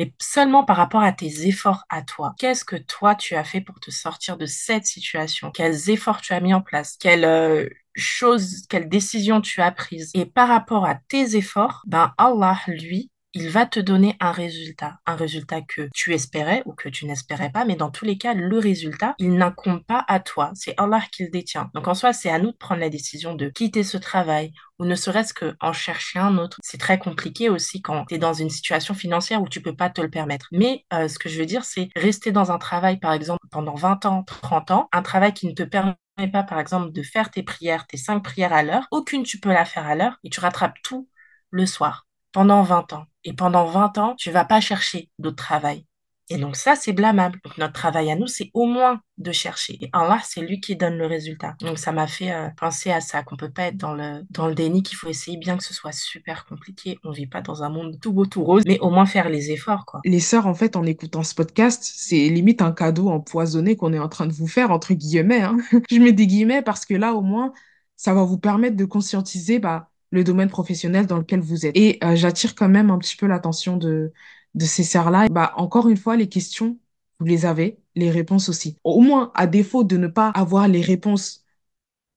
mais seulement par rapport à tes efforts à toi. Qu'est-ce que toi tu as fait pour te sortir de cette situation? Quels efforts tu as mis en place? Quelles euh, choses, quelles décisions tu as prises? Et par rapport à tes efforts, ben Allah, lui, il va te donner un résultat, un résultat que tu espérais ou que tu n'espérais pas, mais dans tous les cas, le résultat, il n'incombe pas à toi, c'est Allah qui le détient. Donc en soi, c'est à nous de prendre la décision de quitter ce travail ou ne serait-ce qu'en chercher un autre. C'est très compliqué aussi quand tu es dans une situation financière où tu peux pas te le permettre. Mais euh, ce que je veux dire, c'est rester dans un travail, par exemple, pendant 20 ans, 30 ans, un travail qui ne te permet pas, par exemple, de faire tes prières, tes cinq prières à l'heure. Aucune, tu peux la faire à l'heure et tu rattrapes tout le soir pendant 20 ans. Et pendant 20 ans, tu vas pas chercher d'autre travail. Et donc ça, c'est blâmable. Donc notre travail à nous, c'est au moins de chercher. Et Allah, c'est lui qui donne le résultat. Donc ça m'a fait euh, penser à ça, qu'on peut pas être dans le, dans le déni, qu'il faut essayer bien que ce soit super compliqué. On vit pas dans un monde tout beau, tout rose, mais au moins faire les efforts, quoi. Les sœurs, en fait, en écoutant ce podcast, c'est limite un cadeau empoisonné qu'on est en train de vous faire, entre guillemets. Hein. Je mets des guillemets parce que là, au moins, ça va vous permettre de conscientiser, bah, le domaine professionnel dans lequel vous êtes. Et euh, j'attire quand même un petit peu l'attention de, de ces sœurs-là. Bah, encore une fois, les questions, vous les avez, les réponses aussi. Au moins, à défaut de ne pas avoir les réponses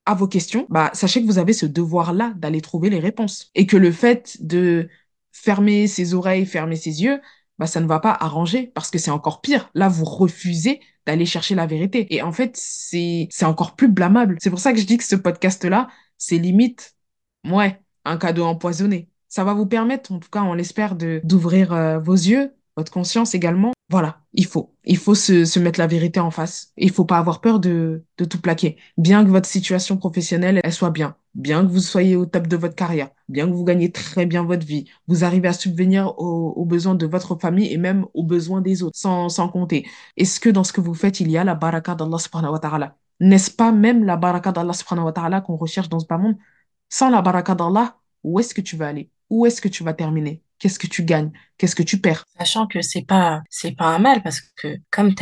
à vos questions, bah, sachez que vous avez ce devoir-là d'aller trouver les réponses. Et que le fait de fermer ses oreilles, fermer ses yeux, bah, ça ne va pas arranger parce que c'est encore pire. Là, vous refusez d'aller chercher la vérité. Et en fait, c'est, c'est encore plus blâmable. C'est pour ça que je dis que ce podcast-là, c'est limite, ouais, un cadeau empoisonné. Ça va vous permettre, en tout cas, on l'espère, d'ouvrir euh, vos yeux, votre conscience également. Voilà, il faut. Il faut se, se mettre la vérité en face. Il faut pas avoir peur de, de tout plaquer. Bien que votre situation professionnelle, elle soit bien. Bien que vous soyez au top de votre carrière. Bien que vous gagnez très bien votre vie. Vous arrivez à subvenir aux, aux besoins de votre famille et même aux besoins des autres, sans, sans compter. Est-ce que dans ce que vous faites, il y a la baraka d'Allah subhanahu wa ta'ala? N'est-ce pas même la baraka d'Allah subhanahu wa ta'ala qu'on recherche dans ce bas monde? Sans la baraka d'Allah, où est-ce que tu vas aller? Où est-ce que tu vas terminer? Qu'est-ce que tu gagnes? Qu'est-ce que tu perds? Sachant que c'est pas c'est pas un mal parce que comme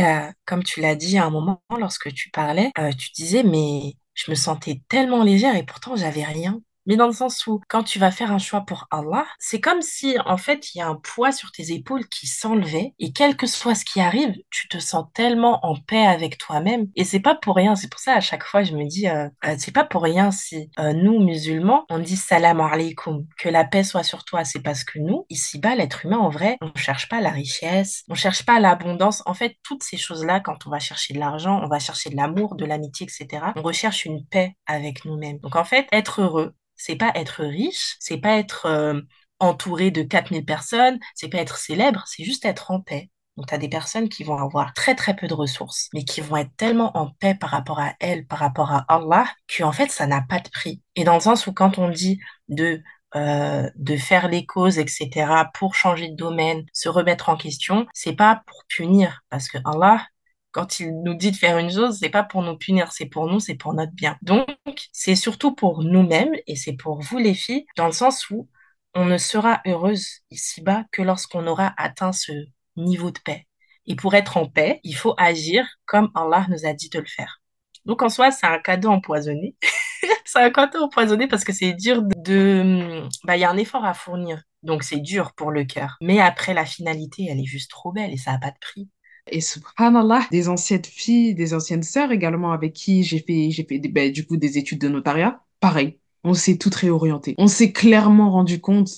comme tu l'as dit à un moment lorsque tu parlais, euh, tu disais mais je me sentais tellement légère et pourtant j'avais rien. Mais dans le sens où, quand tu vas faire un choix pour Allah, c'est comme si, en fait, il y a un poids sur tes épaules qui s'enlevait et quel que soit ce qui arrive, tu te sens tellement en paix avec toi-même. Et c'est pas pour rien. C'est pour ça, à chaque fois, je me dis, euh, euh, c'est pas pour rien si euh, nous, musulmans, on dit salam alaikum, que la paix soit sur toi. C'est parce que nous, ici-bas, l'être humain, en vrai, on cherche pas la richesse, on cherche pas l'abondance. En fait, toutes ces choses-là, quand on va chercher de l'argent, on va chercher de l'amour, de l'amitié, etc., on recherche une paix avec nous-mêmes. Donc, en fait, être heureux, c'est pas être riche, c'est pas être euh, entouré de 4000 personnes, c'est pas être célèbre, c'est juste être en paix. Donc, tu as des personnes qui vont avoir très très peu de ressources, mais qui vont être tellement en paix par rapport à elles, par rapport à Allah, qu'en fait, ça n'a pas de prix. Et dans le sens où quand on dit de euh, de faire les causes, etc., pour changer de domaine, se remettre en question, c'est pas pour punir, parce que Allah, quand il nous dit de faire une chose, c'est pas pour nous punir, c'est pour nous, c'est pour notre bien. Donc, c'est surtout pour nous-mêmes et c'est pour vous les filles, dans le sens où on ne sera heureuse ici-bas que lorsqu'on aura atteint ce niveau de paix. Et pour être en paix, il faut agir comme Allah nous a dit de le faire. Donc en soi, c'est un cadeau empoisonné. c'est un cadeau empoisonné parce que c'est dur de... Bah, il y a un effort à fournir. Donc c'est dur pour le cœur. Mais après, la finalité, elle est juste trop belle et ça n'a pas de prix. Et subhanallah, des anciennes filles, des anciennes sœurs également avec qui j'ai fait, j'ai fait ben, du coup des études de notariat, pareil, on s'est toutes réorientées. On s'est clairement rendu compte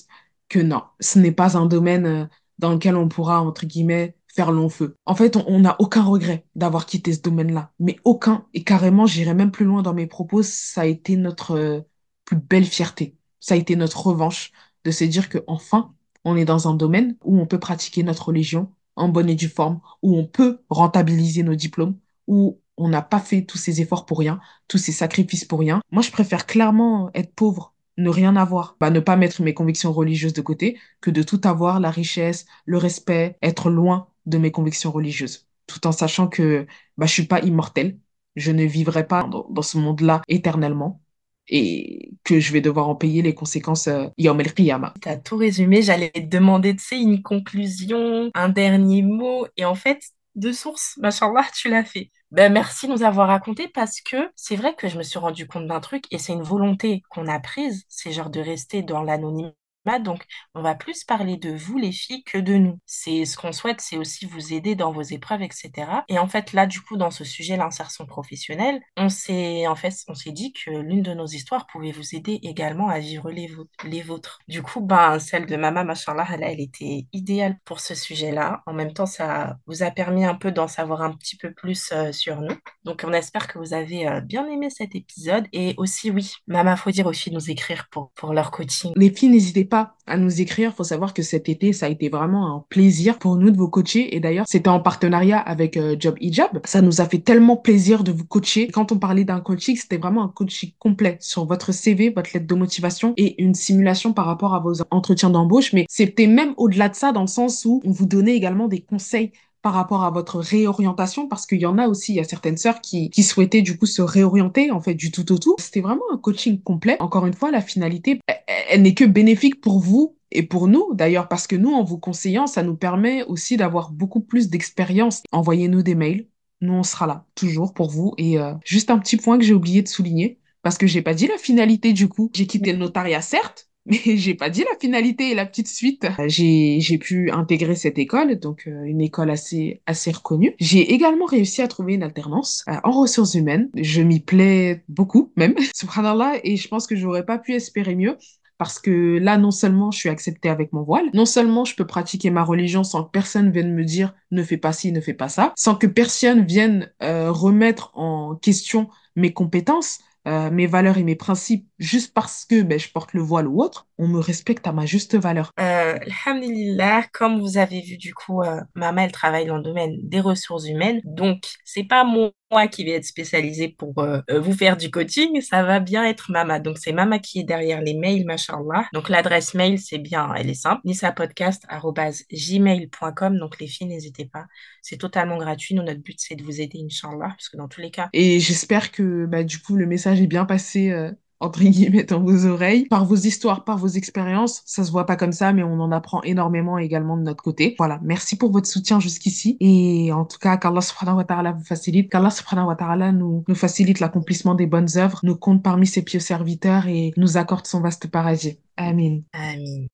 que non, ce n'est pas un domaine euh, dans lequel on pourra, entre guillemets, faire long feu. En fait, on n'a aucun regret d'avoir quitté ce domaine-là, mais aucun. Et carrément, j'irai même plus loin dans mes propos, ça a été notre euh, plus belle fierté. Ça a été notre revanche de se dire que enfin, on est dans un domaine où on peut pratiquer notre religion en bonne et due forme, où on peut rentabiliser nos diplômes, où on n'a pas fait tous ces efforts pour rien, tous ces sacrifices pour rien. Moi, je préfère clairement être pauvre, ne rien avoir, bah, ne pas mettre mes convictions religieuses de côté, que de tout avoir, la richesse, le respect, être loin de mes convictions religieuses, tout en sachant que bah, je suis pas immortel, je ne vivrai pas dans, dans ce monde-là éternellement et que je vais devoir en payer les conséquences euh, Yom El Qiyamah. Tu as tout résumé, j'allais te demander, tu sais, une conclusion, un dernier mot, et en fait, de source, machallah, tu l'as fait. Ben, merci de nous avoir raconté parce que c'est vrai que je me suis rendu compte d'un truc et c'est une volonté qu'on a prise, c'est genre de rester dans l'anonymat donc, on va plus parler de vous, les filles, que de nous. C'est ce qu'on souhaite, c'est aussi vous aider dans vos épreuves, etc. Et en fait, là, du coup, dans ce sujet, l'insertion professionnelle, on s'est, en fait, on s'est dit que l'une de nos histoires pouvait vous aider également à vivre les, vôtres. Du coup, ben, celle de Mama, machallah, elle, elle était idéale pour ce sujet-là. En même temps, ça vous a permis un peu d'en savoir un petit peu plus euh, sur nous. Donc, on espère que vous avez euh, bien aimé cet épisode. Et aussi, oui, Mama, faut dire de nous écrire pour, pour leur coaching. Les filles, n'hésitez pas à nous écrire. Il faut savoir que cet été, ça a été vraiment un plaisir pour nous de vous coacher. Et d'ailleurs, c'était en partenariat avec euh, Job Hijab. Ça nous a fait tellement plaisir de vous coacher. Quand on parlait d'un coaching, c'était vraiment un coaching complet sur votre CV, votre lettre de motivation et une simulation par rapport à vos entretiens d'embauche. Mais c'était même au-delà de ça dans le sens où on vous donnait également des conseils par rapport à votre réorientation parce qu'il y en a aussi, il y a certaines sœurs qui, qui souhaitaient du coup se réorienter en fait du tout au tout. C'était vraiment un coaching complet. Encore une fois, la finalité, elle, n'est que bénéfique pour vous et pour nous d'ailleurs parce que nous, en vous conseillant, ça nous permet aussi d'avoir beaucoup plus d'expérience. Envoyez-nous des mails. Nous, on sera là toujours pour vous. Et euh, juste un petit point que j'ai oublié de souligner parce que j'ai pas dit la finalité du coup. J'ai quitté le notariat certes, mais j'ai pas dit la finalité et la petite suite. J'ai j'ai pu intégrer cette école, donc euh, une école assez assez reconnue. J'ai également réussi à trouver une alternance euh, en ressources humaines. Je m'y plais beaucoup même, subhanallah, et je pense que j'aurais pas pu espérer mieux. Parce que là, non seulement je suis acceptée avec mon voile, non seulement je peux pratiquer ma religion sans que personne vienne me dire ne fais pas ci, ne fais pas ça, sans que personne vienne euh, remettre en question mes compétences, euh, mes valeurs et mes principes juste parce que ben, je porte le voile ou autre, on me respecte à ma juste valeur. Euh, alhamdulillah, comme vous avez vu du coup, euh, maman elle travaille dans le domaine des ressources humaines, donc c'est pas moi qui vais être spécialisée pour euh, euh, vous faire du coaching, ça va bien être Mama. Donc c'est Mama qui est derrière les mails, machallah. Donc l'adresse mail c'est bien, elle est simple, nisapodcast@gmail.com. Donc les filles n'hésitez pas, c'est totalement gratuit. Nous notre but c'est de vous aider, inchallah, parce que dans tous les cas. Et j'espère que bah, du coup le message est bien passé euh, entre guillemets dans vos oreilles, par vos histoires, par vos expériences. Ça se voit pas comme ça, mais on en apprend énormément également de notre côté. Voilà, merci pour votre soutien jusqu'ici. Et en tout cas, qu'Allah subhanahu wa ta'ala vous facilite, qu'Allah subhanahu wa ta'ala nous, nous facilite l'accomplissement des bonnes œuvres, nous compte parmi ses pieux serviteurs et nous accorde son vaste paradis. Amin. Amin.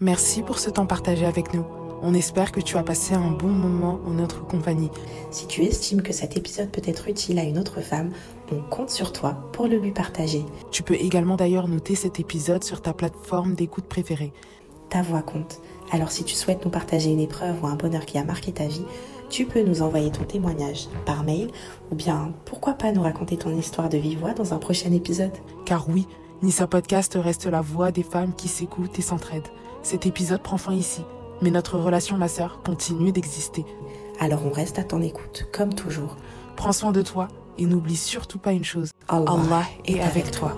Merci pour ce temps partagé avec nous. On espère que tu as passé un bon moment en notre compagnie. Si tu estimes que cet épisode peut être utile à une autre femme, on compte sur toi pour le lui partager. Tu peux également d'ailleurs noter cet épisode sur ta plateforme d'écoute préférée. Ta voix compte. Alors si tu souhaites nous partager une épreuve ou un bonheur qui a marqué ta vie, tu peux nous envoyer ton témoignage par mail ou bien pourquoi pas nous raconter ton histoire de vive voix dans un prochain épisode. Car oui, Nissa Podcast reste la voix des femmes qui s'écoutent et s'entraident. Cet épisode prend fin ici. Mais notre relation, ma sœur, continue d'exister. Alors on reste à ton écoute, comme toujours. Prends soin de toi et n'oublie surtout pas une chose. Allah, Allah est avec toi.